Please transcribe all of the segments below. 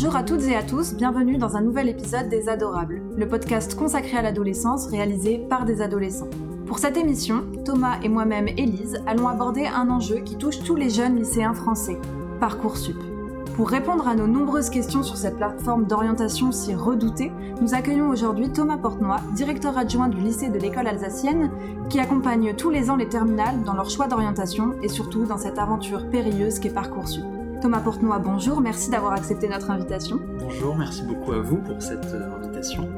Bonjour à toutes et à tous, bienvenue dans un nouvel épisode des Adorables, le podcast consacré à l'adolescence réalisé par des adolescents. Pour cette émission, Thomas et moi-même, Élise, allons aborder un enjeu qui touche tous les jeunes lycéens français, Parcoursup. Pour répondre à nos nombreuses questions sur cette plateforme d'orientation si redoutée, nous accueillons aujourd'hui Thomas Portenoy, directeur adjoint du lycée de l'école alsacienne, qui accompagne tous les ans les terminales dans leur choix d'orientation et surtout dans cette aventure périlleuse qu'est Parcoursup. Thomas Portenoy, bonjour, merci d'avoir accepté notre invitation. Bonjour, merci beaucoup à vous pour cette euh, invitation.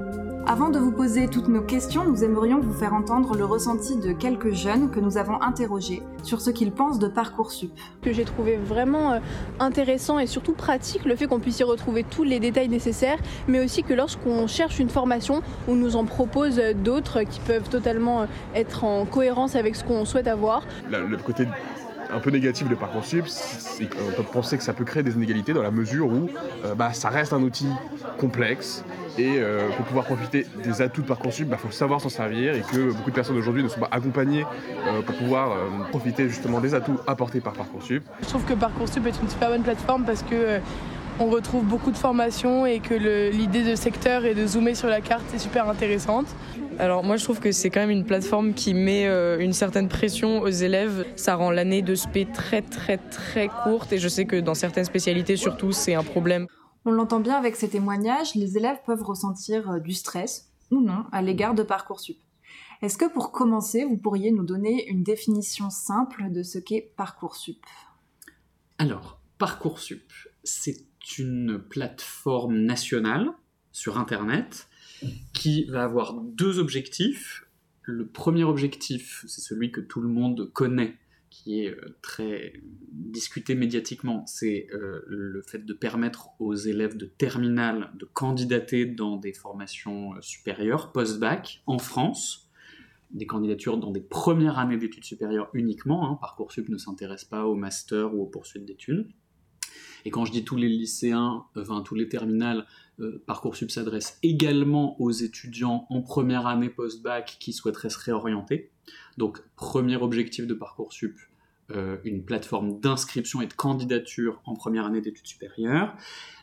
Avant de vous poser toutes nos questions, nous aimerions vous faire entendre le ressenti de quelques jeunes que nous avons interrogés sur ce qu'ils pensent de Parcoursup. Que j'ai trouvé vraiment euh, intéressant et surtout pratique le fait qu'on puisse y retrouver tous les détails nécessaires, mais aussi que lorsqu'on cherche une formation, on nous en propose d'autres qui peuvent totalement euh, être en cohérence avec ce qu'on souhaite avoir. le côté un peu négatif de Parcoursup, on peut penser que ça peut créer des inégalités dans la mesure où euh, bah, ça reste un outil complexe et euh, pour pouvoir profiter des atouts de Parcoursup, il bah, faut savoir s'en servir et que beaucoup de personnes aujourd'hui ne sont pas accompagnées euh, pour pouvoir profiter justement des atouts apportés par Parcoursup. Je trouve que Parcoursup est une super bonne plateforme parce que on retrouve beaucoup de formations et que l'idée de secteur et de zoomer sur la carte est super intéressante. Alors moi je trouve que c'est quand même une plateforme qui met euh, une certaine pression aux élèves. Ça rend l'année de spé très très très courte et je sais que dans certaines spécialités surtout c'est un problème. On l'entend bien avec ces témoignages, les élèves peuvent ressentir euh, du stress ou non à l'égard de Parcoursup. Est-ce que pour commencer, vous pourriez nous donner une définition simple de ce qu'est Parcoursup? Alors, Parcoursup, c'est une plateforme nationale sur Internet qui va avoir deux objectifs. Le premier objectif, c'est celui que tout le monde connaît, qui est euh, très discuté médiatiquement, c'est euh, le fait de permettre aux élèves de terminale de candidater dans des formations euh, supérieures, post-bac, en France, des candidatures dans des premières années d'études supérieures uniquement. Hein. Parcoursup ne s'intéresse pas au master ou aux poursuites d'études. Et quand je dis tous les lycéens, enfin tous les terminales, euh, Parcoursup s'adresse également aux étudiants en première année post-bac qui souhaiteraient se réorienter. Donc premier objectif de Parcoursup, euh, une plateforme d'inscription et de candidature en première année d'études supérieures.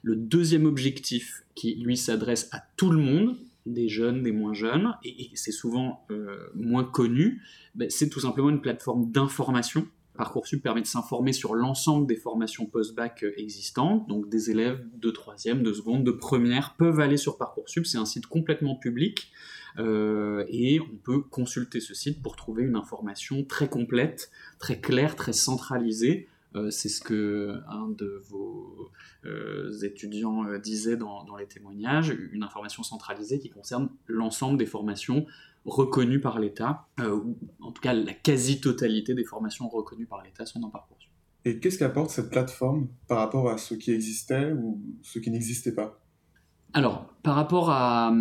Le deuxième objectif qui lui s'adresse à tout le monde, des jeunes, des moins jeunes, et, c'est souvent euh, moins connu, ben, c'est tout simplement une plateforme d'information Parcoursup permet de s'informer sur l'ensemble des formations post-bac euh, existantes, donc des élèves de troisième, de seconde, de première peuvent aller sur Parcoursup, c'est un site complètement public euh, et on peut consulter ce site pour trouver une information très complète, très claire, très centralisée. Euh, c'est ce que un de vos étudiants disait dans, dans, les témoignages, une information centralisée qui concerne l'ensemble des formations reconnus par l'État, euh, ou en tout cas la quasi-totalité des formations reconnues par l'État sont dans Parcoursup. Et qu'est-ce qu'apporte cette plateforme par rapport à ce qui existait ou ce qui n'existait pas? Alors, par rapport à,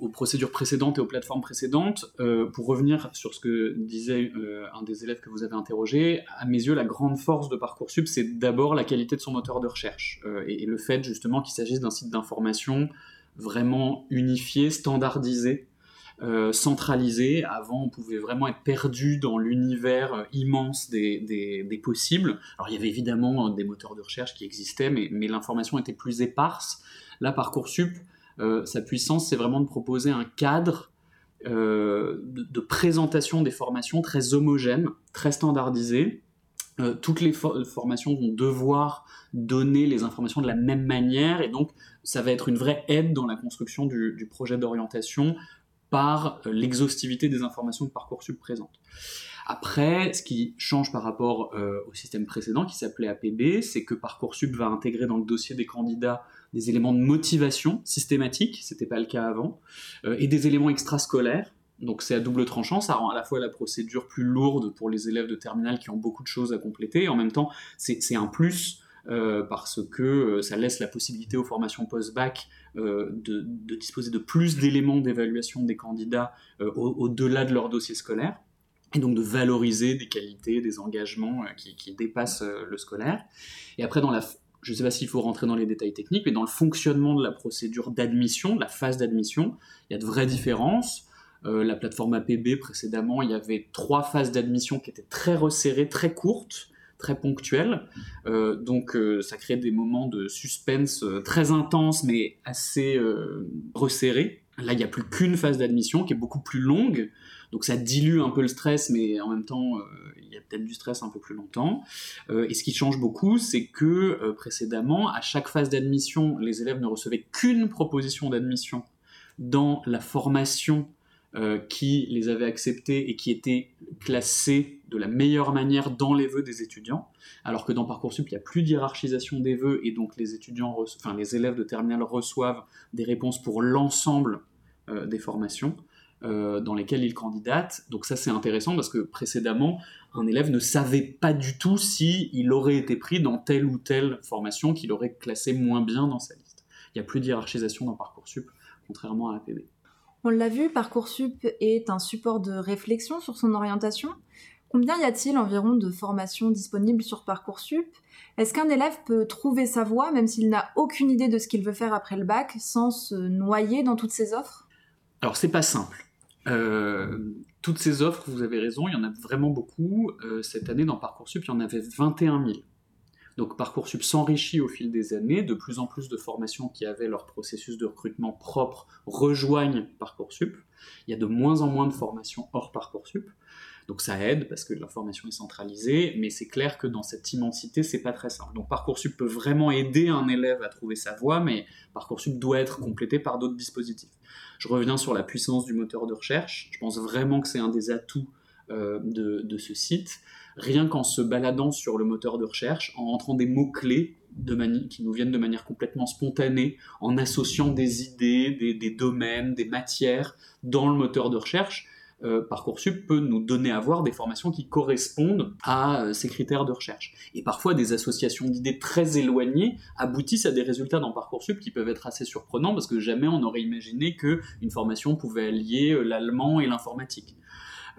aux procédures précédentes et aux plateformes précédentes, euh, pour revenir sur ce que disait euh, un des élèves que vous avez interrogé, à mes yeux, la grande force de Parcoursup, c'est d'abord la qualité de son moteur de recherche et, et, le fait justement qu'il s'agisse d'un site d'information vraiment unifié, standardisé, euh, centralisé. Avant, on pouvait vraiment être perdu dans l'univers euh, immense des, possibles. Alors, il y avait évidemment euh, des moteurs de recherche qui existaient, mais, l'information était plus éparse. Là, Parcoursup, sa puissance, c'est vraiment de proposer un cadre de, présentation des formations très homogène, très standardisé. toutes les formations vont devoir donner les informations de la même manière et donc ça va être une vraie aide dans la construction du projet d'orientation par euh, l'exhaustivité des informations que Parcoursup présente. Après, ce qui change par rapport euh, au système précédent qui s'appelait APB, c'est que Parcoursup va intégrer dans le dossier des candidats des éléments de motivation systématique, c'était pas le cas avant, euh, et des éléments extrascolaires. Donc c'est à double tranchant, ça rend à la fois la procédure plus lourde pour les élèves de terminale qui ont beaucoup de choses à compléter, et en même temps c'est un plus parce que ça laisse la possibilité aux formations post-bac euh, de, disposer de plus d'éléments d'évaluation des candidats euh, au-delà de leur dossier scolaire et donc de valoriser des qualités, des engagements euh, qui, dépassent le scolaire. Et après, dans la, je ne sais pas s'il faut rentrer dans les détails techniques, mais dans le fonctionnement de la procédure d'admission, de la phase d'admission, il y a de vraies différences. la plateforme APB, précédemment, il y avait trois phases d'admission qui étaient très resserrées, très courtes, très ponctuelles. donc ça crée des moments de suspense très intenses mais assez resserrés. Là, il n'y a plus qu'une phase d'admission qui est beaucoup plus longue. Donc ça dilue un peu le stress, mais en même temps, il y a peut-être du stress un peu plus longtemps. et ce qui change beaucoup, c'est que précédemment, à chaque phase d'admission, les élèves ne recevaient qu'une proposition d'admission dans la formation euh, qui les avait acceptés et qui étaient classés de la meilleure manière dans les vœux des étudiants, alors que dans Parcoursup, il n'y a plus d'hierarchisation des vœux et donc les étudiants, enfin les élèves de terminale reçoivent des réponses pour l'ensemble euh, des formations. Euh, dans lesquelles ils candidatent. Donc ça c'est intéressant parce que précédemment, un élève ne savait pas du tout s'il il aurait été pris dans telle ou telle formation qu'il aurait classé moins bien dans sa liste. Il n'y a plus d'hierarchisation dans Parcoursup, contrairement à APB. On l'a vu, Parcoursup est un support de réflexion sur son orientation. Combien y a-t-il environ de formations disponibles sur Parcoursup? Est-ce qu'un élève peut trouver sa voie même s'il n'a aucune idée de ce qu'il veut faire après le bac sans se noyer dans toutes ces offres? Alors c'est pas simple. Euh, toutes ces offres, vous avez raison, il y en a vraiment beaucoup. Euh, cette année dans Parcoursup, il y en avait 21 000. Donc Parcoursup s'enrichit au fil des années, de plus en plus de formations qui avaient leur processus de recrutement propre rejoignent Parcoursup. Il y a de moins en moins de formations hors Parcoursup. Donc ça aide parce que l'information est centralisée, mais c'est clair que dans cette immensité, c'est pas très simple. Donc Parcoursup peut vraiment aider un élève à trouver sa voie, mais Parcoursup doit être complété par d'autres dispositifs. Je reviens sur la puissance du moteur de recherche. Je pense vraiment que c'est un des atouts euh, de, ce site, rien qu'en se baladant sur le moteur de recherche, en rentrant des mots-clés qui nous viennent de manière complètement spontanée, en associant des idées, des, domaines, des matières dans le moteur de recherche, euh, Parcoursup peut nous donner à voir des formations qui correspondent à euh, ces critères de recherche. Et parfois, des associations d'idées très éloignées aboutissent à des résultats dans Parcoursup qui peuvent être assez surprenants parce que jamais on n'aurait imaginé qu'une formation pouvait allier l'allemand et l'informatique.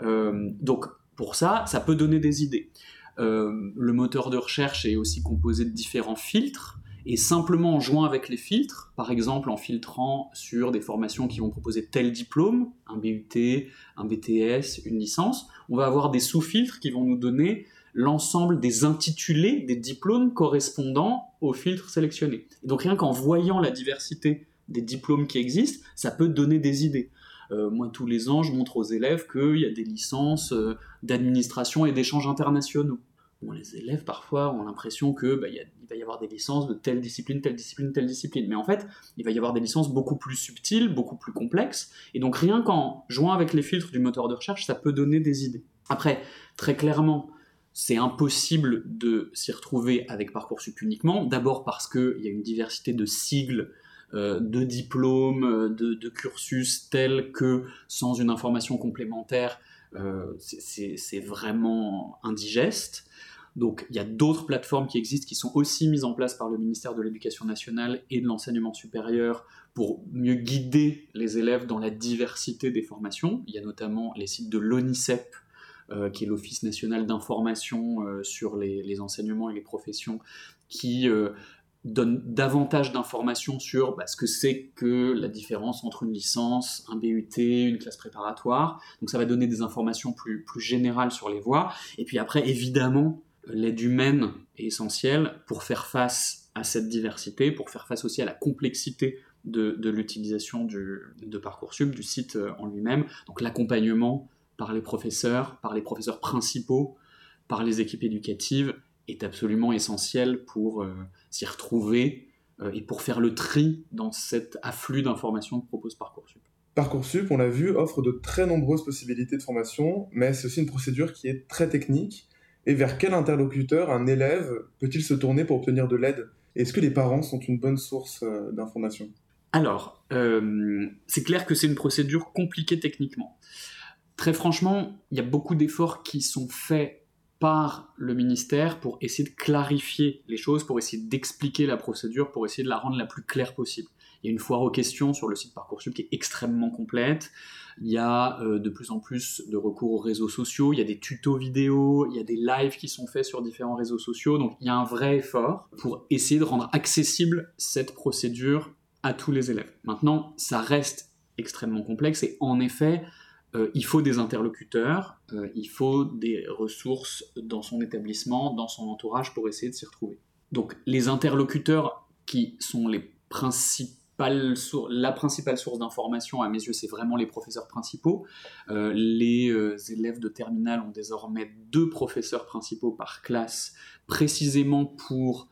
Euh, donc pour ça, ça peut donner des idées. Euh, le moteur de recherche est aussi composé de différents filtres. Et simplement en jouant avec les filtres, par exemple en filtrant sur des formations qui vont proposer tel diplôme, un BUT, un BTS, une licence, on va avoir des sous-filtres qui vont nous donner l'ensemble des intitulés des diplômes correspondant aux filtres sélectionnés. Et donc rien qu'en voyant la diversité des diplômes qui existent, ça peut donner des idées. Euh, moi, tous les ans, je montre aux élèves qu'il y a des licences euh, d'administration et d'échanges internationaux. Les élèves, parfois, ont l'impression que bah, il va y avoir des licences de telle discipline, telle discipline, telle discipline. Mais en fait, il va y avoir des licences beaucoup plus subtiles, beaucoup plus complexes. Et donc, rien qu'en jouant avec les filtres du moteur de recherche, ça peut donner des idées. Après, très clairement, c'est impossible de s'y retrouver avec Parcoursup uniquement. D'abord parce qu'il y a une diversité de sigles euh, de diplômes, euh, de, cursus tels que sans une information complémentaire, euh, c'est vraiment indigeste. Donc il y a d'autres plateformes qui existent qui sont aussi mises en place par le ministère de l'Éducation nationale et de l'enseignement supérieur pour mieux guider les élèves dans la diversité des formations. Il y a notamment les sites de l'ONICEP, qui est l'Office national d'information sur les, enseignements et les professions, qui donne davantage d'informations sur bah, ce que c'est que la différence entre une licence, un BUT, une classe préparatoire. Donc ça va donner des informations plus, plus générales sur les voies. Et puis après, évidemment, l'aide humaine est essentielle pour faire face à cette diversité, pour faire face aussi à la complexité de, l'utilisation de Parcoursup, du site euh, en lui-même. Donc l'accompagnement par les professeurs, par les professeurs principaux, par les équipes éducatives, est absolument essentiel pour euh, s'y retrouver euh, et pour faire le tri dans cet afflux d'informations que propose Parcoursup. Parcoursup, on l'a vu, offre de très nombreuses possibilités de formation, mais c'est aussi une procédure qui est très technique. Et vers quel interlocuteur un élève peut-il se tourner pour obtenir de l'aide? Est-ce que les parents sont une bonne source euh, d'information? Alors, c'est clair que c'est une procédure compliquée techniquement. Très franchement, il y a beaucoup d'efforts qui sont faits par le ministère pour essayer de clarifier les choses, pour essayer d'expliquer la procédure, pour essayer de la rendre la plus claire possible. Il y a une foire aux questions sur le site Parcoursup qui est extrêmement complète. Il y a euh, de plus en plus de recours aux réseaux sociaux, il y a des tutos vidéo, il y a des lives qui sont faits sur différents réseaux sociaux. Donc il y a un vrai effort pour essayer de rendre accessible cette procédure à tous les élèves. Maintenant, ça reste extrêmement complexe et en effet, euh, il faut des interlocuteurs, euh, il faut des ressources dans son établissement, dans son entourage pour essayer de s'y retrouver. Donc les interlocuteurs qui sont les la principale source d'information à mes yeux, c'est vraiment les professeurs principaux. Euh, les élèves de terminale ont désormais deux professeurs principaux par classe, précisément pour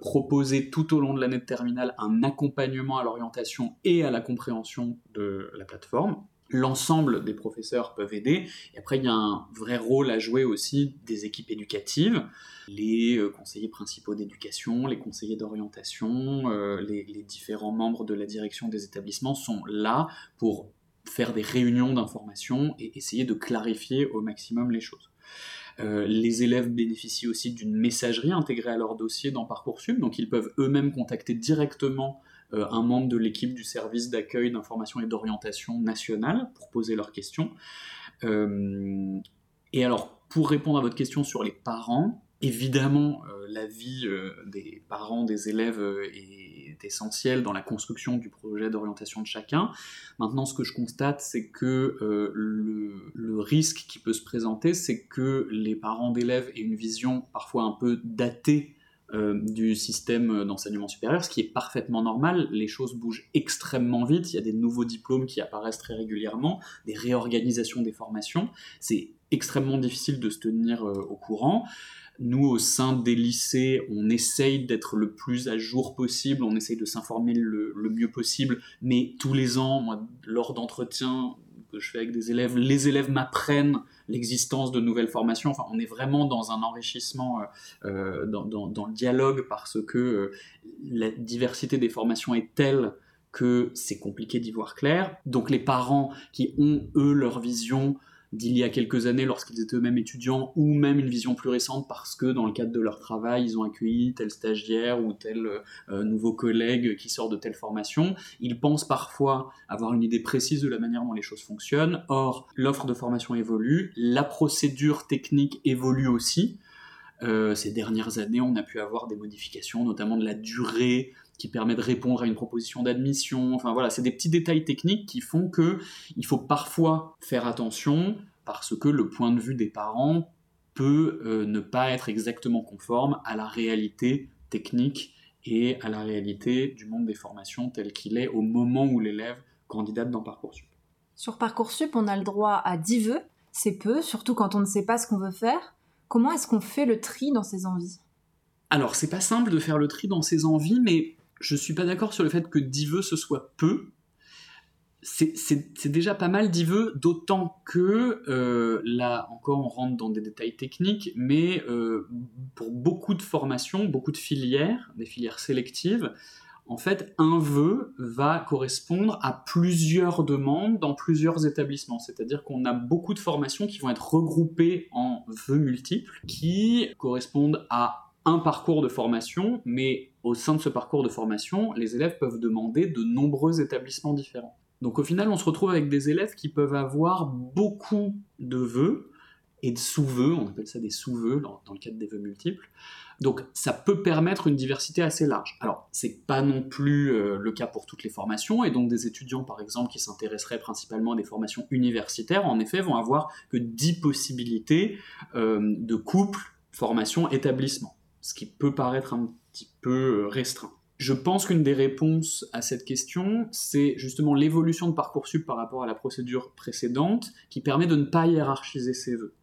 proposer tout au long de l'année de terminale un accompagnement à l'orientation et à la compréhension de la plateforme l'ensemble des professeurs peuvent aider. Et après, il y a un vrai rôle à jouer aussi des équipes éducatives, les euh, conseillers principaux d'éducation, les conseillers d'orientation, euh, les, différents membres de la direction des établissements sont là pour faire des réunions d'information et essayer de clarifier au maximum les choses. Euh, les élèves bénéficient aussi d'une messagerie intégrée à leur dossier dans Parcoursup, donc ils peuvent eux-mêmes contacter directement un membre de l'équipe du service d'accueil, d'information et d'orientation nationale pour poser leurs questions. Euh, et alors, pour répondre à votre question sur les parents, évidemment, euh, la vie des parents, des élèves est essentielle dans la construction du projet d'orientation de chacun. Maintenant, ce que je constate, c'est que le, le, risque qui peut se présenter, c'est que les parents d'élèves aient une vision parfois un peu datée euh, du système d'enseignement supérieur, ce qui est parfaitement normal. Les choses bougent extrêmement vite, il y a des nouveaux diplômes qui apparaissent très régulièrement, des réorganisations des formations. C'est extrêmement difficile de se tenir euh, au courant. Nous, au sein des lycées, on essaye d'être le plus à jour possible, on essaye de s'informer le, mieux possible, mais tous les ans, lors d'entretiens que je fais avec des élèves, les élèves m'apprennent l'existence de nouvelles formations. Enfin, on est vraiment dans un enrichissement euh, euh, dans, le dialogue parce que euh, la diversité des formations est telle que c'est compliqué d'y voir clair. Donc les parents qui ont, eux, leur vision d'il y a quelques années lorsqu'ils étaient eux-mêmes étudiants, ou même une vision plus récente parce que dans le cadre de leur travail, ils ont accueilli tel stagiaire ou tel euh, nouveau collègue qui sort de telle formation. Ils pensent parfois avoir une idée précise de la manière dont les choses fonctionnent. Or, l'offre de formation évolue, la procédure technique évolue aussi. Euh, ces dernières années, on a pu avoir des modifications, notamment de la durée qui permet de répondre à une proposition d'admission. Enfin voilà, c'est des petits détails techniques qui font que il faut parfois faire attention parce que le point de vue des parents peut euh, ne pas être exactement conforme à la réalité technique et à la réalité du monde des formations tel qu'il est au moment où l'élève candidate dans Parcoursup. Sur Parcoursup, on a le droit à 10 vœux, c'est peu, surtout quand on ne sait pas ce qu'on veut faire. Comment est-ce qu'on fait le tri dans ses envies? Alors, c'est pas simple de faire le tri dans ses envies, mais je suis pas d'accord sur le fait que 10 vœux ce soit peu. C'est déjà pas mal 10 vœux, d'autant que euh, là encore on rentre dans des détails techniques, mais euh, pour beaucoup de formations, beaucoup de filières, des filières sélectives, en fait, un vœu va correspondre à plusieurs demandes dans plusieurs établissements. C'est-à-dire qu'on a beaucoup de formations qui vont être regroupées en vœux multiples, qui correspondent à un parcours de formation, mais au sein de ce parcours de formation, les élèves peuvent demander de nombreux établissements différents. Donc au final, on se retrouve avec des élèves qui peuvent avoir beaucoup de vœux et de sous-vœux, on appelle ça des sous-vœux dans, le cadre des vœux multiples. Donc ça peut permettre une diversité assez large. Alors c'est pas non plus euh, le cas pour toutes les formations et donc des étudiants par exemple qui s'intéresseraient principalement à des formations universitaires en effet vont avoir que 10 possibilités euh, de couple formation établissement ce qui peut paraître un petit peu euh, restreint. Je pense qu'une des réponses à cette question, c'est justement l'évolution de Parcoursup par rapport à la procédure précédente, qui permet de ne pas hiérarchiser ses vœux.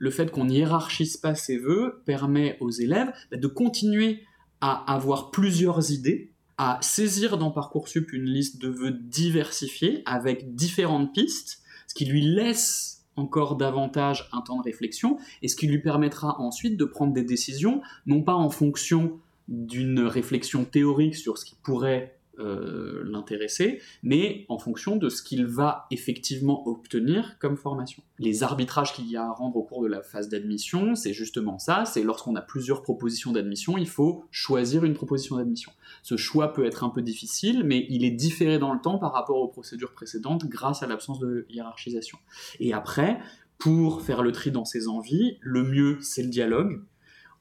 Le fait qu'on hiérarchise pas ses vœux permet aux élèves bah, de continuer à avoir plusieurs idées, à saisir dans Parcoursup une liste de vœux diversifiés avec différentes pistes, ce qui lui laisse encore davantage un temps de réflexion et ce qui lui permettra ensuite de prendre des décisions, non pas en fonction d'une réflexion théorique sur ce qui pourrait euh, l'intéresser, mais en fonction de ce qu'il va effectivement obtenir comme formation. Les arbitrages qu'il y a à rendre au cours de la phase d'admission, c'est justement ça, c'est lorsqu'on a plusieurs propositions d'admission, il faut choisir une proposition d'admission. Ce choix peut être un peu difficile, mais il est différé dans le temps par rapport aux procédures précédentes grâce à l'absence de hiérarchisation. Et après, pour faire le tri dans ses envies, le mieux c'est le dialogue,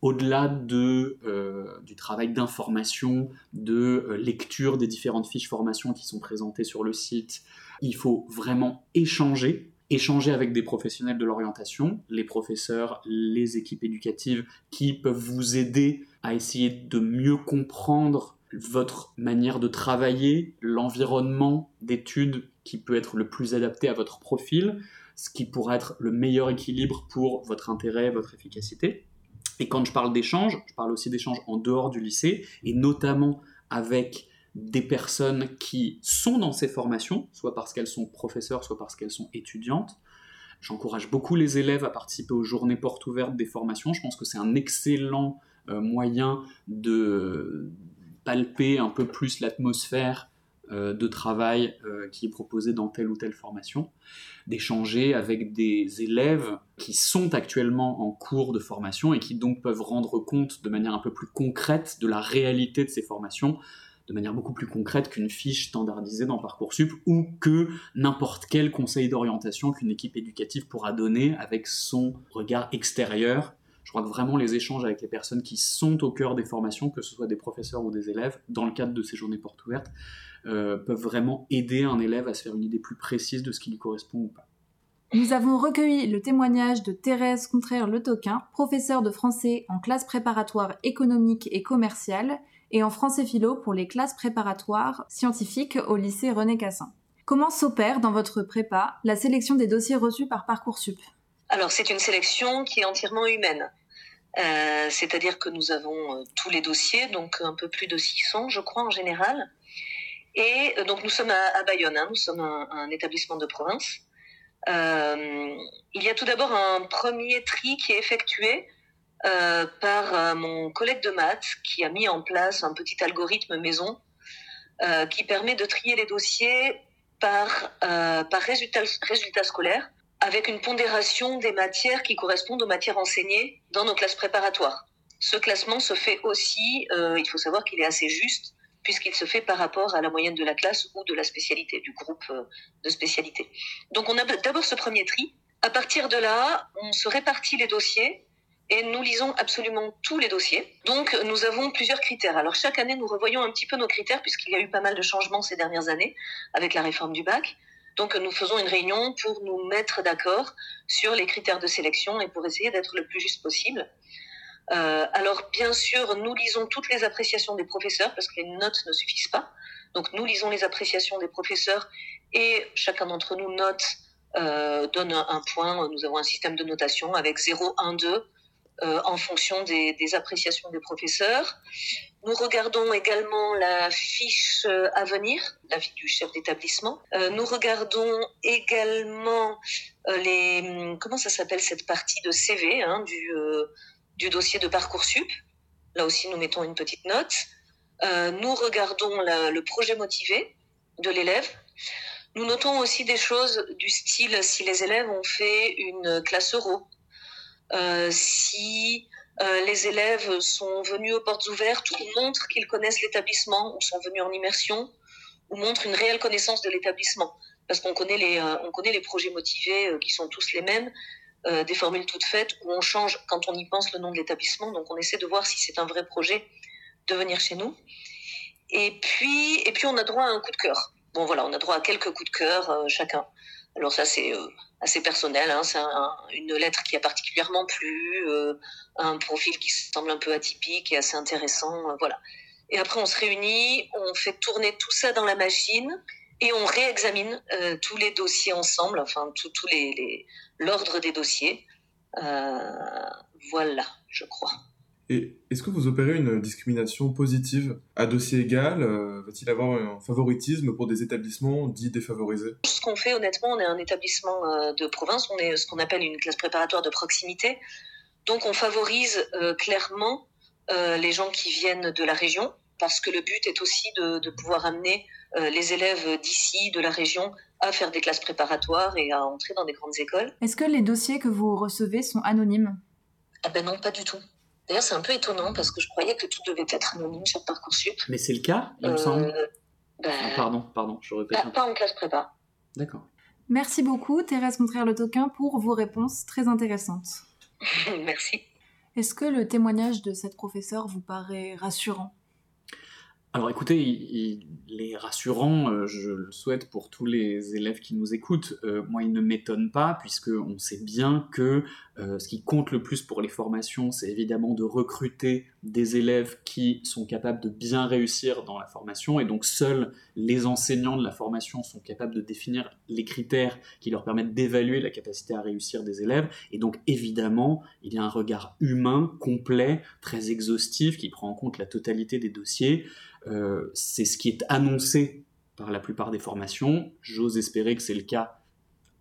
au-delà de, euh, du travail d'information, de euh, lecture des différentes fiches formation qui sont présentées sur le site, il faut vraiment échanger. échanger avec des professionnels de l'orientation, les professeurs, les équipes éducatives qui peuvent vous aider à essayer de mieux comprendre votre manière de travailler, l'environnement d'études qui peut être le plus adapté à votre profil, ce qui pourrait être le meilleur équilibre pour votre intérêt, votre efficacité. Et quand je parle d'échange, je parle aussi d'échange en dehors du lycée, et notamment avec des personnes qui sont dans ces formations, soit parce qu'elles sont professeurs, soit parce qu'elles sont étudiantes. J'encourage beaucoup les élèves à participer aux journées portes ouvertes des formations. Je pense que c'est un excellent euh, moyen de palper un peu plus l'atmosphère de travail euh, qui est proposée dans telle ou telle formation, d'échanger avec des élèves qui sont actuellement en cours de formation et qui donc peuvent rendre compte de manière un peu plus concrète de la réalité de ces formations de manière beaucoup plus concrète qu'une fiche standardisée dans Parcoursup ou que n'importe quel conseil d'orientation qu'une équipe éducative pourra donner avec son regard extérieur. Je crois que vraiment les échanges avec les personnes qui sont au cœur des formations, que ce soit des professeurs ou des élèves, dans le cadre de ces journées portes ouvertes, euh, peuvent vraiment aider un élève à se faire une idée plus précise de ce qui lui correspond ou pas. Nous avons recueilli le témoignage de Thérèse Contraire-Le Toquin, professeure de français en classe préparatoire économique et commerciale et en français philo pour les classes préparatoires scientifiques au lycée René Cassin. Comment s'opère dans votre prépa la sélection des dossiers reçus par Parcoursup? Alors c'est une sélection qui est entièrement humaine. Euh, c'est-à-dire que nous avons euh, tous les dossiers, donc un peu plus de 600 je crois en général. Et euh, donc nous sommes à, Bayonne, hein. nous sommes un, établissement de province. il y a tout d'abord un premier tri qui est effectué euh, par euh, mon collègue de maths qui a mis en place un petit algorithme maison euh, qui permet de trier les dossiers par, par résultats résultat scolaires avec une pondération des matières qui correspondent aux matières enseignées dans nos classes préparatoires. Ce classement se fait aussi, il faut savoir qu'il est assez juste, puisqu'il se fait par rapport à la moyenne de la classe ou de la spécialité, du groupe de spécialité. Donc on a d'abord ce premier tri. À partir de là, on se répartit les dossiers et nous lisons absolument tous les dossiers. Donc nous avons plusieurs critères. Alors chaque année, nous revoyons un petit peu nos critères puisqu'il y a eu pas mal de changements ces dernières années avec la réforme du bac. Donc nous faisons une réunion pour nous mettre d'accord sur les critères de sélection et pour essayer d'être le plus juste possible. Euh, alors bien sûr, nous lisons toutes les appréciations des professeurs parce que les notes ne suffisent pas. Donc nous lisons les appréciations des professeurs et chacun d'entre nous note, euh, donne un, point. Nous avons un système de notation avec 0, 1, 2 euh, en fonction des, appréciations des professeurs. Nous regardons également la fiche euh, à venir, l'avis du chef d'établissement. Nous regardons également les comment ça s'appelle cette partie de CV hein, du, du dossier de parcoursup. Là aussi, nous mettons une petite note. nous regardons le projet motivé de l'élève. Nous notons aussi des choses du style si les élèves ont fait une classe euro, euh, si euh, les élèves sont venus aux portes ouvertes ou montrent qu'ils connaissent l'établissement ou sont venus en immersion ou montrent une réelle connaissance de l'établissement. Parce qu'on connaît, euh, connaît les projets motivés qui sont tous les mêmes, des formules toutes faites où on change quand on y pense le nom de l'établissement. Donc on essaie de voir si c'est un vrai projet de venir chez nous. Et puis, et puis on a droit à un coup de cœur. Bon voilà, on a droit à quelques coups de cœur chacun. Alors ça c'est assez personnel. Hein. C'est une lettre qui a particulièrement plu, euh, un profil qui semble un peu atypique et assez intéressant. Euh, voilà. Et après, on se réunit, on fait tourner tout ça dans la machine et on réexamine euh, tous les dossiers ensemble, enfin tout, les l'ordre des dossiers. voilà, je crois. Et est-ce que vous opérez une discrimination positive à dossier égal? Euh, Va-t-il avoir un favoritisme pour des établissements dits défavorisés? Ce qu'on fait honnêtement, on est un établissement euh, de province, on est ce qu'on appelle une classe préparatoire de proximité. Donc on favorise euh, clairement les gens qui viennent de la région, parce que le but est aussi de, pouvoir amener les élèves d'ici, de la région, à faire des classes préparatoires et à entrer dans des grandes écoles. Est-ce que les dossiers que vous recevez sont anonymes? Ah ben non, pas du tout. D'ailleurs, c'est un peu étonnant parce que je croyais que tout devait être anonyme sur Parcoursup. Mais c'est le cas, il me semble. Euh, ben, ah, pardon, pardon, je répète. Pas, pas en classe prépa. D'accord. Merci beaucoup, Thérèse Contraire-Le Toquin, pour vos réponses très intéressantes. Merci. Est-ce que le témoignage de cette professeure vous paraît rassurant? Alors écoutez, il, est rassurant, euh, je le souhaite pour tous les élèves qui nous écoutent. Euh, moi, il ne m'étonne pas, puisque on sait bien que euh, ce qui compte le plus pour les formations, c'est évidemment de recruter des élèves qui sont capables de bien réussir dans la formation, et donc seuls les enseignants de la formation sont capables de définir les critères qui leur permettent d'évaluer la capacité à réussir des élèves. Et donc évidemment, il y a un regard humain, complet, très exhaustif, qui prend en compte la totalité des dossiers. Euh, c'est ce qui est annoncé par la plupart des formations. J'ose espérer que c'est le cas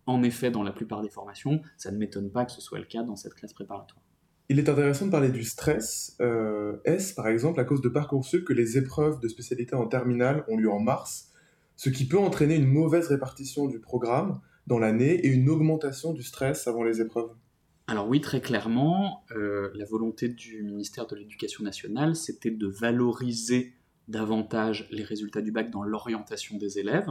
en effet dans la plupart des formations. Ça ne m'étonne pas que ce soit le cas dans cette classe préparatoire. Il est intéressant de parler du stress. Euh, est-ce par exemple à cause de Parcoursup que les épreuves de spécialité en terminale ont lieu en mars, ce qui peut entraîner une mauvaise répartition du programme dans l'année et une augmentation du stress avant les épreuves alors oui, très clairement, euh, la volonté du ministère de l'Éducation nationale, c'était de valoriser davantage les résultats du bac dans l'orientation des élèves.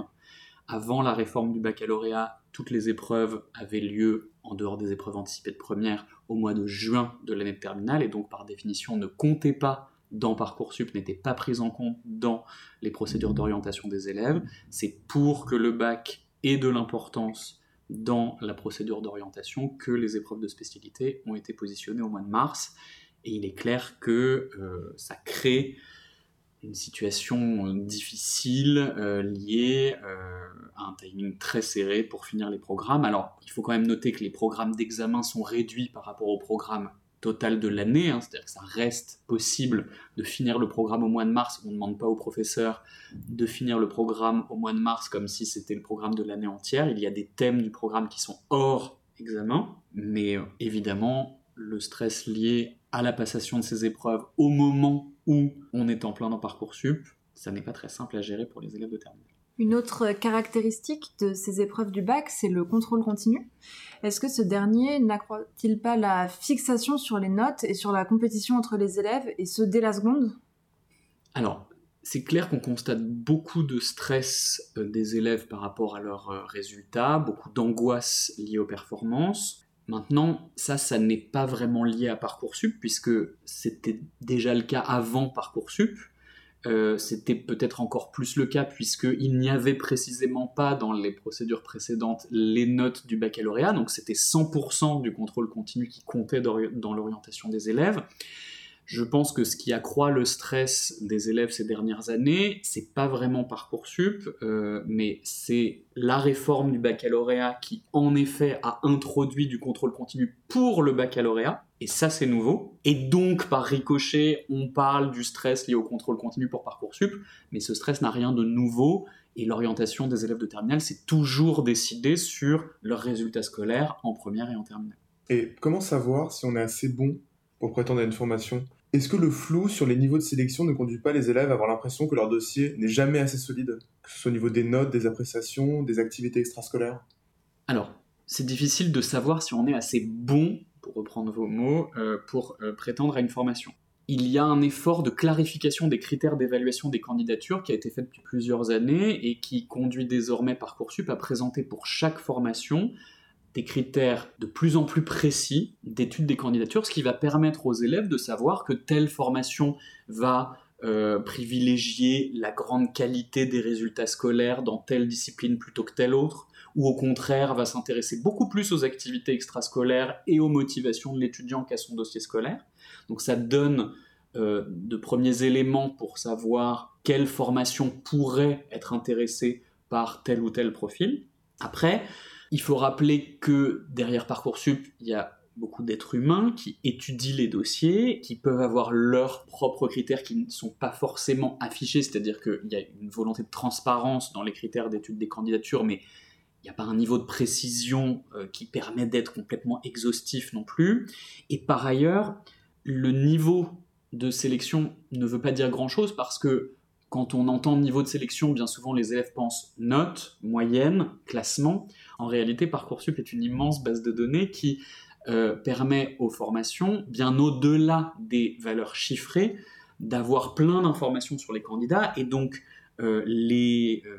Avant la réforme du baccalauréat, toutes les épreuves avaient lieu, en dehors des épreuves anticipées de première, au mois de juin de l'année de terminale, et donc par définition ne comptaient pas dans Parcoursup, n'étaient pas prises en compte dans les procédures d'orientation des élèves. C'est pour que le bac ait de l'importance dans la procédure d'orientation que les épreuves de spécialité ont été positionnées au mois de mars. Et il est clair que euh, ça crée une situation euh, difficile euh, liée euh, à un timing très serré pour finir les programmes. Alors, il faut quand même noter que les programmes d'examen sont réduits par rapport au programme total de l'année, hein. c'est-à-dire que ça reste possible de finir le programme au mois de mars. On ne demande pas aux professeurs de finir le programme au mois de mars comme si c'était le programme de l'année entière. Il y a des thèmes du programme qui sont hors examen, mais évidemment, le stress lié à la passation de ces épreuves au moment où on est en plein dans Parcoursup, ça n'est pas très simple à gérer pour les élèves de terminale. Une autre caractéristique de ces épreuves du bac, c'est le contrôle continu. Est-ce que ce dernier n'accroît-il pas la fixation sur les notes et sur la compétition entre les élèves, et ce dès la seconde? Alors, c'est clair qu'on constate beaucoup de stress euh, des élèves par rapport à leurs euh, résultats, beaucoup d'angoisse liée aux performances. Maintenant, ça, ça n'est pas vraiment lié à Parcoursup, puisque c'était déjà le cas avant Parcoursup. Euh, c'était peut-être encore plus le cas puisqu'il n'y avait précisément pas dans les procédures précédentes les notes du baccalauréat, donc c'était 100% du contrôle continu qui comptait dans l'orientation des élèves. Je pense que ce qui accroît le stress des élèves ces dernières années, c'est pas vraiment Parcoursup, euh, mais c'est la réforme du baccalauréat qui, en effet, a introduit du contrôle continu pour le baccalauréat, et ça c'est nouveau. Et donc, par ricochet, on parle du stress lié au contrôle continu pour Parcoursup, mais ce stress n'a rien de nouveau, et l'orientation des élèves de terminale, c'est toujours décidé sur leurs résultats scolaires en première et en terminale. Et comment savoir si on est assez bon pour prétendre à une formation est-ce que le flou sur les niveaux de sélection ne conduit pas les élèves à avoir l'impression que leur dossier n'est jamais assez solide, que ce soit au niveau des notes, des appréciations, des activités extrascolaires? Alors, c'est difficile de savoir si on est assez bon, pour reprendre vos mots, euh, pour euh, prétendre à une formation. Il y a un effort de clarification des critères d'évaluation des candidatures qui a été fait depuis plusieurs années et qui conduit désormais Parcoursup à présenter pour chaque formation des critères de plus en plus précis d'étude des candidatures, ce qui va permettre aux élèves de savoir que telle formation va euh, privilégier la grande qualité des résultats scolaires dans telle discipline plutôt que telle autre, ou au contraire va s'intéresser beaucoup plus aux activités extrascolaires et aux motivations de l'étudiant qu'à son dossier scolaire. Donc ça donne euh, de premiers éléments pour savoir quelle formation pourrait être intéressée par tel ou tel profil. Après, il faut rappeler que derrière Parcoursup, il y a beaucoup d'êtres humains qui étudient les dossiers, qui peuvent avoir leurs propres critères qui ne sont pas forcément affichés, c'est-à-dire qu'il y a une volonté de transparence dans les critères d'étude des candidatures, mais il n'y a pas un niveau de précision euh, qui permet d'être complètement exhaustif non plus. Et par ailleurs, le niveau de sélection ne veut pas dire grand-chose parce que quand on entend niveau de sélection, bien souvent les élèves pensent notes, moyenne, classement. En réalité, Parcoursup est une immense base de données qui euh, permet aux formations, bien au-delà des valeurs chiffrées, d'avoir plein d'informations sur les candidats et donc euh, les euh,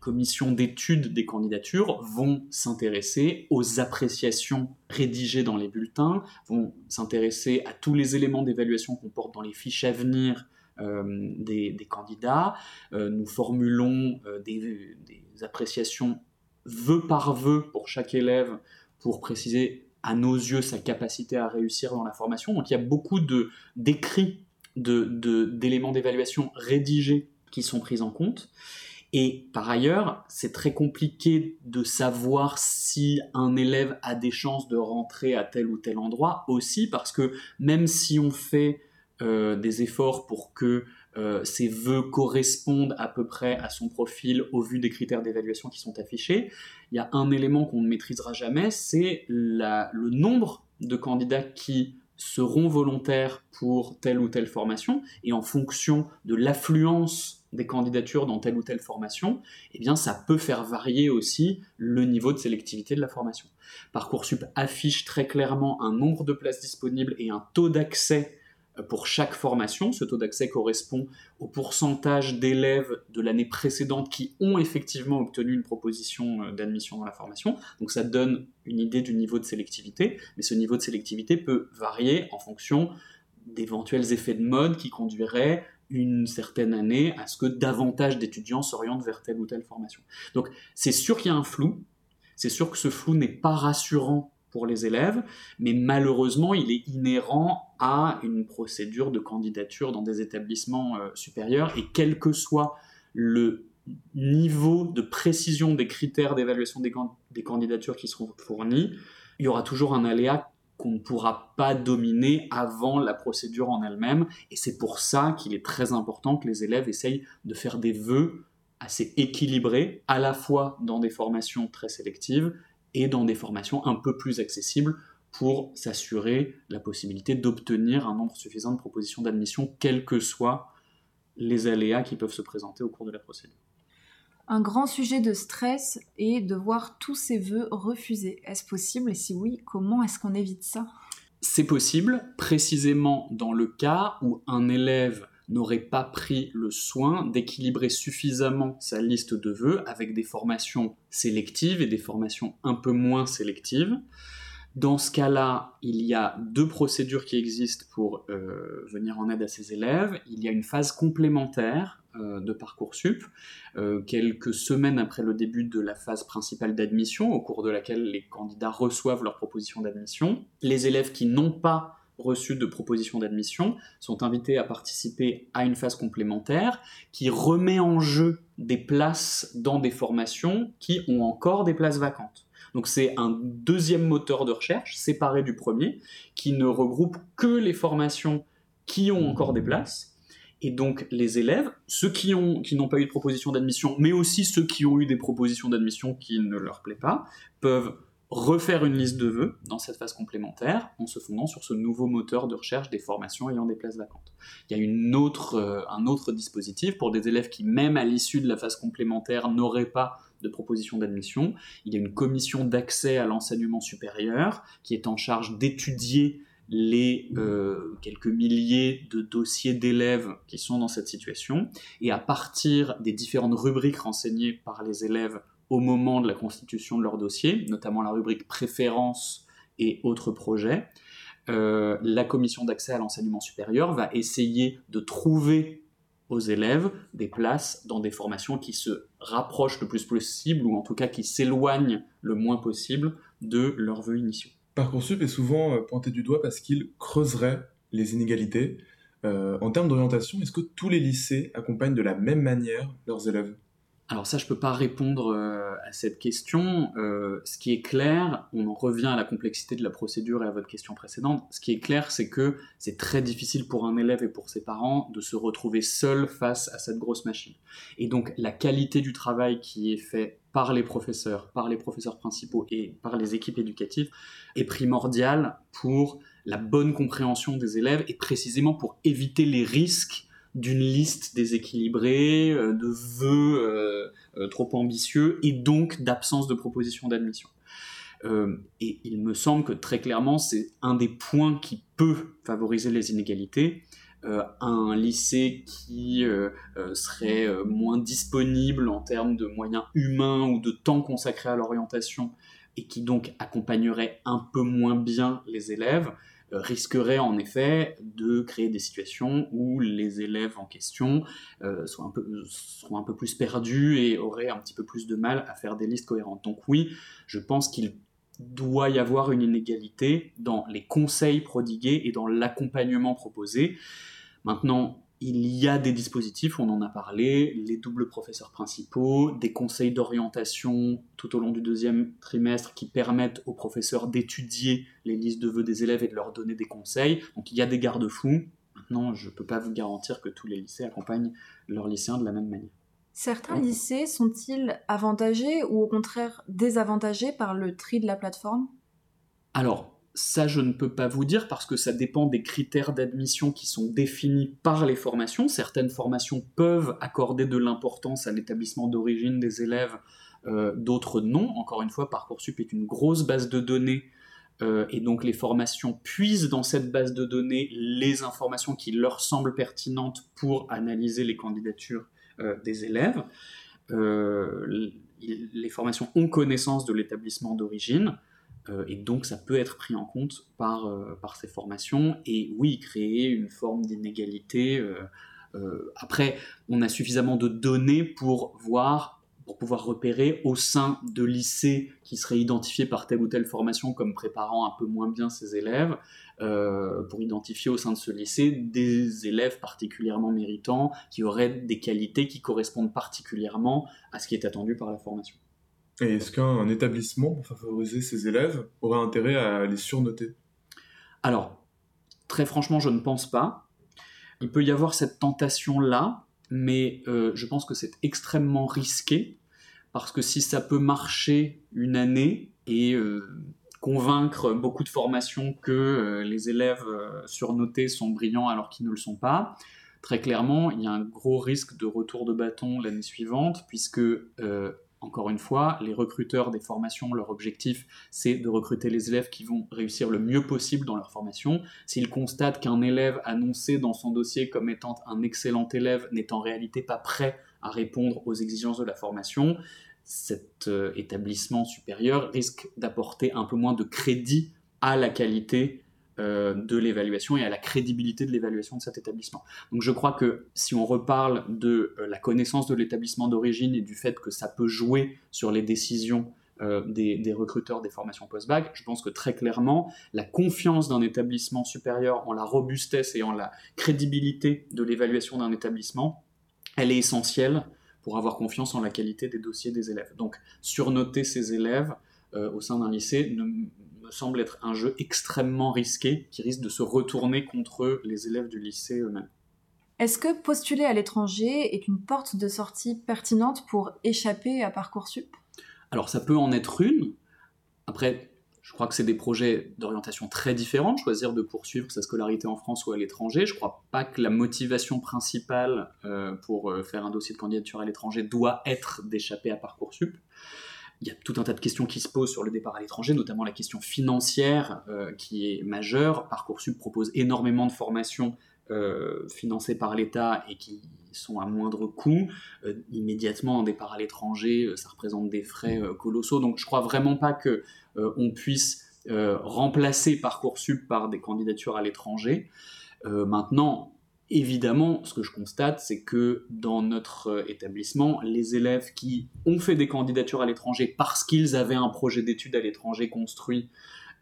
commissions d'études des candidatures vont s'intéresser aux appréciations rédigées dans les bulletins, vont s'intéresser à tous les éléments d'évaluation qu'on porte dans les fiches à venir des, candidats. nous formulons des, appréciations vœu par vœu pour chaque élève pour préciser à nos yeux sa capacité à réussir dans la formation. Donc il y a beaucoup d'écrits d'éléments d'évaluation rédigés qui sont pris en compte. Et par ailleurs, c'est très compliqué de savoir si un élève a des chances de rentrer à tel ou tel endroit aussi, parce que même si on fait euh, des efforts pour que euh, ses vœux correspondent à peu près à son profil au vu des critères d'évaluation qui sont affichés, il y a un élément qu'on ne maîtrisera jamais, c'est le nombre de candidats qui seront volontaires pour telle ou telle formation, et en fonction de l'affluence des candidatures dans telle ou telle formation, eh bien ça peut faire varier aussi le niveau de sélectivité de la formation. Parcoursup affiche très clairement un nombre de places disponibles et un taux d'accès pour chaque formation. Ce taux d'accès correspond au pourcentage d'élèves de l'année précédente qui ont effectivement obtenu une proposition euh, d'admission dans la formation. Donc ça donne une idée du niveau de sélectivité, mais ce niveau de sélectivité peut varier en fonction d'éventuels effets de mode qui conduiraient une certaine année à ce que davantage d'étudiants s'orientent vers telle ou telle formation. Donc c'est sûr qu'il y a un flou, c'est sûr que ce flou n'est pas rassurant les élèves, mais malheureusement, il est inhérent à une procédure de candidature dans des établissements euh, supérieurs, et quel que soit le niveau de précision des critères d'évaluation des, des, candidatures qui seront fournis, il y aura toujours un aléa qu'on ne pourra pas dominer avant la procédure en elle-même, et c'est pour ça qu'il est très important que les élèves essayent de faire des vœux assez équilibrés, à la fois dans des formations très sélectives et dans des formations un peu plus accessibles pour s'assurer la possibilité d'obtenir un nombre suffisant de propositions d'admission, quels que soient les aléas qui peuvent se présenter au cours de la procédure. Un grand sujet de stress est de voir tous ces vœux refusés. Est-ce possible? Et si oui, comment est-ce qu'on évite ça? C'est possible, précisément dans le cas où un élève n'aurait pas pris le soin d'équilibrer suffisamment sa liste de vœux avec des formations sélectives et des formations un peu moins sélectives. Dans ce cas-là, il y a deux procédures qui existent pour euh, venir en aide à ces élèves. Il y a une phase complémentaire euh, de Parcoursup, euh, quelques semaines après le début de la phase principale d'admission, au cours de laquelle les candidats reçoivent leur proposition d'admission. Les élèves qui n'ont pas reçus de propositions d'admission sont invités à participer à une phase complémentaire qui remet en jeu des places dans des formations qui ont encore des places vacantes. Donc c'est un deuxième moteur de recherche séparé du premier qui ne regroupe que les formations qui ont encore des places. Et donc les élèves, ceux qui n'ont qui pas eu de proposition d'admission, mais aussi ceux qui ont eu des propositions d'admission qui ne leur plaît pas, peuvent refaire une liste de vœux dans cette phase complémentaire en se fondant sur ce nouveau moteur de recherche des formations ayant des places vacantes. Il y a une autre, euh, un autre dispositif pour des élèves qui, même à l'issue de la phase complémentaire, n'auraient pas de proposition d'admission. Il y a une commission d'accès à l'enseignement supérieur qui est en charge d'étudier les euh, quelques milliers de dossiers d'élèves qui sont dans cette situation, et à partir des différentes rubriques renseignées par les élèves au moment de la constitution de leur dossier, notamment la rubrique préférences et autres projets, euh, la commission d'accès à l'enseignement supérieur va essayer de trouver aux élèves des places dans des formations qui se rapprochent le plus possible, ou en tout cas qui s'éloignent le moins possible de leurs vœux initiaux. Parcoursup est souvent euh, pointé du doigt parce qu'il creuserait les inégalités. Euh, en termes d'orientation, est-ce que tous les lycées accompagnent de la même manière leurs élèves? Alors ça, je ne peux pas répondre euh, à cette question. Euh, ce qui est clair, on en revient à la complexité de la procédure et à votre question précédente, ce qui est clair, c'est que c'est très difficile pour un élève et pour ses parents de se retrouver seul face à cette grosse machine. Et donc la qualité du travail qui est fait par les professeurs, par les professeurs principaux et par les équipes éducatives est primordiale pour la bonne compréhension des élèves et précisément pour éviter les risques d'une liste déséquilibrée, euh, de vœux euh, euh, trop ambitieux et donc d'absence de proposition d'admission. et il me semble que très clairement, c'est un des points qui peut favoriser les inégalités. un lycée qui serait moins disponible en termes de moyens humains ou de temps consacré à l'orientation et qui donc accompagnerait un peu moins bien les élèves, risquerait en effet de créer des situations où les élèves en question sont, un peu, seront un peu plus perdus et auraient un petit peu plus de mal à faire des listes cohérentes. Donc oui, je pense qu'il doit y avoir une inégalité dans les conseils prodigués et dans l'accompagnement proposé. Maintenant, il y a des dispositifs, on en a parlé, les doubles professeurs principaux, des conseils d'orientation tout au long du deuxième trimestre qui permettent aux professeurs d'étudier les listes de vœux des élèves et de leur donner des conseils. Donc il y a des garde-fous. Maintenant, je ne peux pas vous garantir que tous les lycées accompagnent leurs lycéens de la même manière. Certains lycées sont-ils avantagés ou au contraire désavantagés par le tri de la plateforme? Alors, ça, je ne peux pas vous dire parce que ça dépend des critères d'admission qui sont définis par les formations. Certaines formations peuvent accorder de l'importance à l'établissement d'origine des élèves, euh, d'autres non. Encore une fois, Parcoursup est une grosse base de données euh, et donc les formations puisent dans cette base de données les informations qui leur semblent pertinentes pour analyser les candidatures euh, des élèves. Les formations ont connaissance de l'établissement d'origine et donc ça peut être pris en compte par, par ces formations et oui, créer une forme d'inégalité. après, on a suffisamment de données pour voir pour pouvoir repérer au sein de lycées qui seraient identifiés par telle ou telle formation comme préparant un peu moins bien ses élèves, euh, pour identifier au sein de ce lycée des élèves particulièrement méritants qui auraient des qualités qui correspondent particulièrement à ce qui est attendu par la formation. Et est-ce qu'un établissement, pour favoriser ses élèves, aurait intérêt à les surnoter? Alors, très franchement, je ne pense pas. Il peut y avoir cette tentation-là, mais euh, je pense que c'est extrêmement risqué parce que si ça peut marcher une année et euh, convaincre beaucoup de formations que euh, les élèves surnotés sont brillants alors qu'ils ne le sont pas, très clairement, il y a un gros risque de retour de bâton l'année suivante puisque encore une fois, les recruteurs des formations, leur objectif, c'est de recruter les élèves qui vont réussir le mieux possible dans leur formation. S'ils constatent qu'un élève annoncé dans son dossier comme étant un excellent élève n'est en réalité pas prêt à répondre aux exigences de la formation, cet euh, établissement supérieur risque d'apporter un peu moins de crédit à la qualité euh, de l'évaluation et à la crédibilité de l'évaluation de cet établissement. Donc je crois que si on reparle de euh, la connaissance de l'établissement d'origine et du fait que ça peut jouer sur les décisions euh, des, des, recruteurs des formations post-bac, je pense que très clairement, la confiance d'un établissement supérieur en la robustesse et en la crédibilité de l'évaluation d'un établissement, elle est essentielle pour avoir confiance en la qualité des dossiers des élèves. Donc surnoter ces élèves au sein d'un lycée ne, semble être un jeu extrêmement risqué qui risque de se retourner contre les élèves du lycée eux-mêmes. Est-ce que postuler à l'étranger est une porte de sortie pertinente pour échapper à Parcoursup? Alors ça peut en être une. Après, je crois que c'est des projets d'orientation très différents, choisir de poursuivre sa scolarité en France ou à l'étranger. Je ne crois pas que la motivation principale euh, pour euh, faire un dossier de candidature à l'étranger doit être d'échapper à Parcoursup il y a tout un tas de questions qui se posent sur le départ à l'étranger, notamment la question financière euh, qui est majeure. Parcoursup propose énormément de formations euh, financées par l'État et qui sont à moindre coût. Euh, immédiatement, un départ à l'étranger, ça représente des frais colossaux. Donc je crois vraiment pas que on puisse remplacer Parcoursup par des candidatures à l'étranger. maintenant, Évidemment, ce que je constate, c'est que dans notre euh, établissement, les élèves qui ont fait des candidatures à l'étranger parce qu'ils avaient un projet d'études à l'étranger construit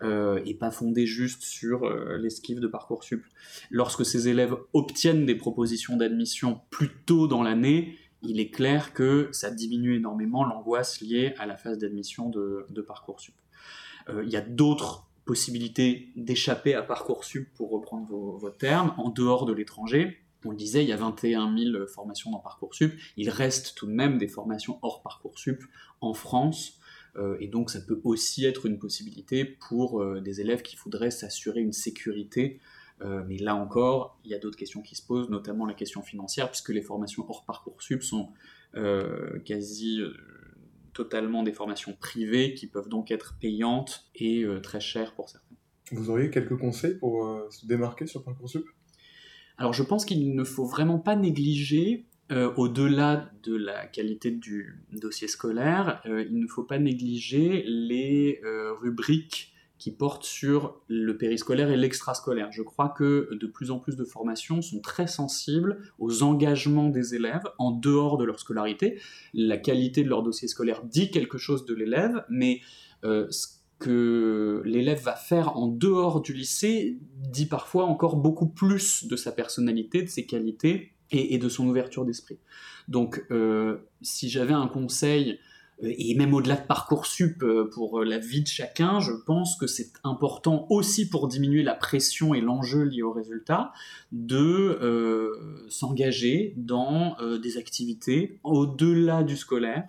euh, et pas fondé juste sur euh, l'esquive de Parcoursup, lorsque ces élèves obtiennent des propositions d'admission plus tôt dans l'année, il est clair que ça diminue énormément l'angoisse liée à la phase d'admission de, de Parcoursup. Il y a d'autres possibilité d'échapper à Parcoursup, pour reprendre vos, termes, en dehors de l'étranger. On le disait, il y a 21 000 formations dans Parcoursup. Il reste tout de même des formations hors Parcoursup en France. Euh, et donc, ça peut aussi être une possibilité pour euh, des élèves qui voudraient s'assurer une sécurité. Euh, mais là encore, il y a d'autres questions qui se posent, notamment la question financière, puisque les formations hors Parcoursup sont quasi totalement des formations privées qui peuvent donc être payantes et euh, très chères pour certains. Vous auriez quelques conseils pour euh, se démarquer sur Parcoursup? Alors je pense qu'il ne faut vraiment pas négliger, euh, au-delà de la qualité du dossier scolaire, il ne faut pas négliger les rubriques qui porte sur le périscolaire et l'extrascolaire. Je crois que de plus en plus de formations sont très sensibles aux engagements des élèves en dehors de leur scolarité. La qualité de leur dossier scolaire dit quelque chose de l'élève, mais euh, ce que l'élève va faire en dehors du lycée dit parfois encore beaucoup plus de sa personnalité, de ses qualités et, de son ouverture d'esprit. Donc, euh, si j'avais un conseil et même au-delà de Parcoursup euh, pour euh, la vie de chacun, je pense que c'est important aussi pour diminuer la pression et l'enjeu lié au résultat de s'engager dans des activités au-delà du scolaire.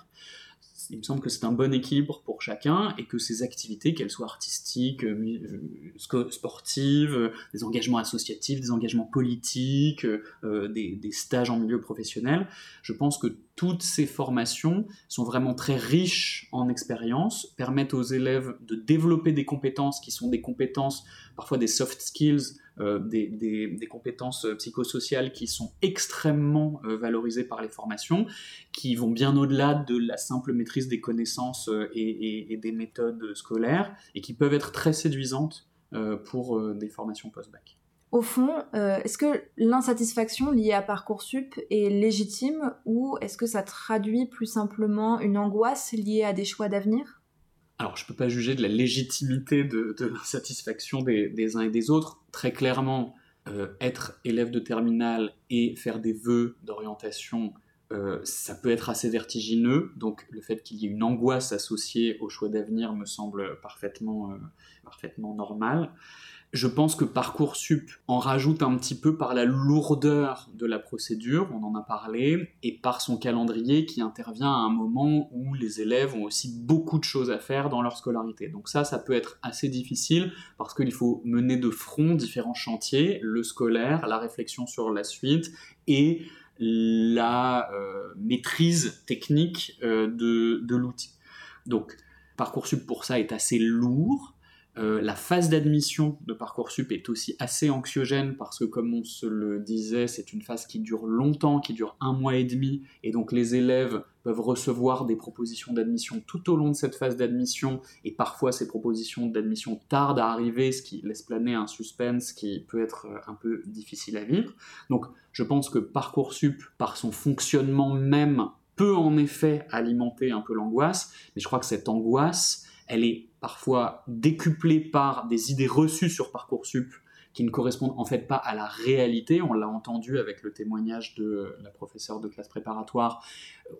Il me semble que c'est un bon équilibre pour chacun et que ces activités, qu'elles soient artistiques, euh, euh, sportives, euh, des engagements associatifs, des engagements politiques, des, des, stages en milieu professionnel, je pense que toutes ces formations sont vraiment très riches en expérience, permettent aux élèves de développer des compétences qui sont des compétences, parfois des soft skills, euh, des, compétences psychosociales qui sont extrêmement euh, valorisées par les formations, qui vont bien au-delà de la simple maîtrise des connaissances euh, et, des méthodes scolaires, et qui peuvent être très séduisantes pour des formations post-bac. Au fond, est-ce que l'insatisfaction liée à Parcoursup est légitime ou est-ce que ça traduit plus simplement une angoisse liée à des choix d'avenir? Alors, je ne peux pas juger de la légitimité de, l'insatisfaction des, uns et des autres. Très clairement, euh, être élève de terminale et faire des vœux d'orientation, euh, ça peut être assez vertigineux. Donc, le fait qu'il y ait une angoisse associée au choix d'avenir me semble euh, parfaitement normal. Je pense que Parcoursup en rajoute un petit peu par la lourdeur de la procédure, on en a parlé, et par son calendrier qui intervient à un moment où les élèves ont aussi beaucoup de choses à faire dans leur scolarité. Donc ça, ça peut être assez difficile parce qu'il faut mener de front différents chantiers, le scolaire, la réflexion sur la suite et la euh, maîtrise technique euh, de, de l'outil. Donc Parcoursup pour ça est assez lourd, euh, la phase d'admission de Parcoursup est aussi assez anxiogène parce que, comme on se le disait, c'est une phase qui dure longtemps, qui dure un mois et demi, et donc les élèves peuvent recevoir des propositions d'admission tout au long de cette phase d'admission, et parfois ces propositions d'admission tardent à arriver, ce qui laisse planer un suspense qui peut être euh, un peu difficile à vivre. Donc, je pense que Parcoursup, par son fonctionnement même, peut en effet alimenter un peu l'angoisse, mais je crois que cette angoisse, elle est parfois décuplée par des idées reçues sur Parcoursup qui ne correspondent en fait pas à la réalité. On l'a entendu avec le témoignage de la professeure de classe préparatoire.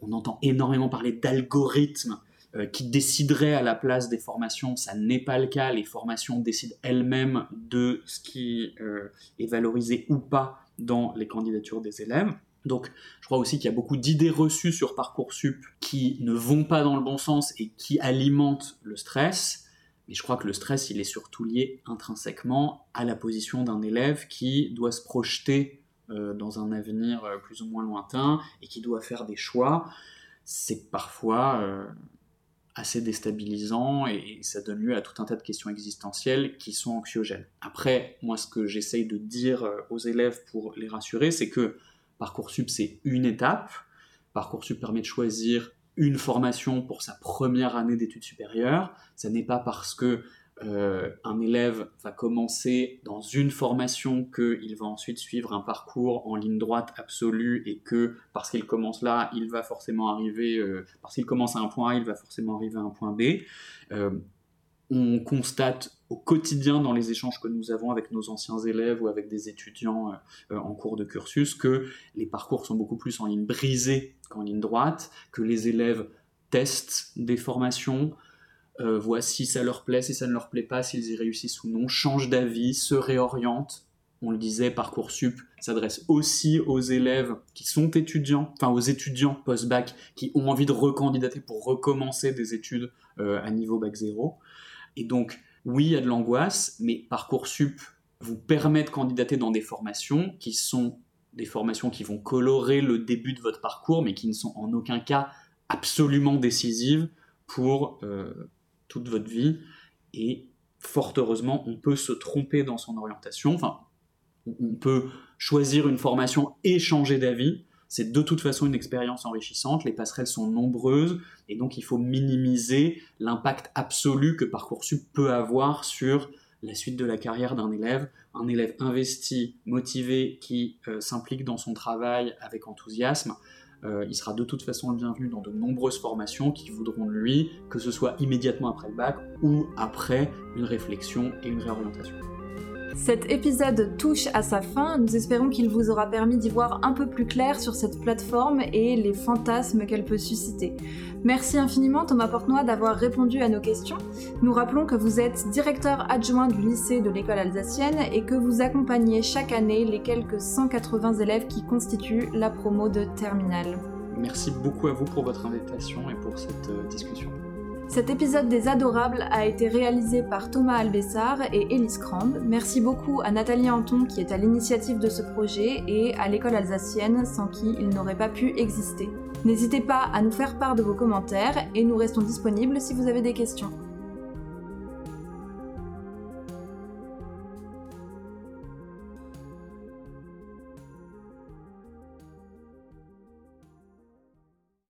On entend énormément parler d'algorithmes euh, qui décideraient à la place des formations. Ça n'est pas le cas. Les formations décident elles-mêmes de ce qui euh, est valorisé ou pas dans les candidatures des élèves. Donc, je crois aussi qu'il y a beaucoup d'idées reçues sur Parcoursup qui ne vont pas dans le bon sens et qui alimentent le stress. Mais je crois que le stress, il est surtout lié intrinsèquement à la position d'un élève qui doit se projeter euh, dans un avenir euh, plus ou moins lointain et qui doit faire des choix. C'est parfois euh, assez déstabilisant et ça donne lieu à tout un tas de questions existentielles qui sont anxiogènes. Après, moi, ce que j'essaye de dire aux élèves pour les rassurer, c'est que Parcoursup, c'est une étape. Parcoursup permet de choisir une formation pour sa première année d'études supérieures. Ce n'est pas parce que euh, un élève va commencer dans une formation qu'il va ensuite suivre un parcours en ligne droite absolue et que parce qu'il commence là, il va forcément arriver, euh, parce qu'il commence à un point A, il va forcément arriver à un point B. Euh, on constate au quotidien dans les échanges que nous avons avec nos anciens élèves ou avec des étudiants euh, en cours de cursus que les parcours sont beaucoup plus en ligne brisée qu'en ligne droite, que les élèves testent des formations, euh, voient si ça leur plaît, si ça ne leur plaît pas, s'ils y réussissent ou non, changent d'avis, se réorientent. On le disait, Parcoursup s'adresse aussi aux élèves qui sont étudiants, enfin aux étudiants post-bac qui ont envie de recandidater pour recommencer des études euh, à niveau bac 0. Et donc, oui, il y a de l'angoisse, mais Parcoursup vous permet de candidater dans des formations qui sont des formations qui vont colorer le début de votre parcours, mais qui ne sont en aucun cas absolument décisives pour euh, toute votre vie. Et fort heureusement, on peut se tromper dans son orientation. Enfin, on peut choisir une formation et changer d'avis. C'est de toute façon une expérience enrichissante, les passerelles sont nombreuses, et donc il faut minimiser l'impact absolu que Parcoursup peut avoir sur la suite de la carrière d'un élève, un élève investi, motivé, qui euh, s'implique dans son travail avec enthousiasme. Euh, il sera de toute façon le bienvenu dans de nombreuses formations qui voudront de lui, que ce soit immédiatement après le bac ou après une réflexion et une réorientation. Cet épisode touche à sa fin, nous espérons qu'il vous aura permis d'y voir un peu plus clair sur cette plateforme et les fantasmes qu'elle peut susciter. Merci infiniment Thomas Portenoy d'avoir répondu à nos questions. Nous rappelons que vous êtes directeur adjoint du lycée de l'école alsacienne et que vous accompagnez chaque année les quelques 180 élèves qui constituent la promo de Terminal. Merci beaucoup à vous pour votre invitation et pour cette euh, discussion. Cet épisode des Adorables a été réalisé par Thomas Albessard et Élise Crambe. Merci beaucoup à Nathalie Anton qui est à l'initiative de ce projet et à l'école alsacienne sans qui il n'aurait pas pu exister. N'hésitez pas à nous faire part de vos commentaires et nous restons disponibles si vous avez des questions.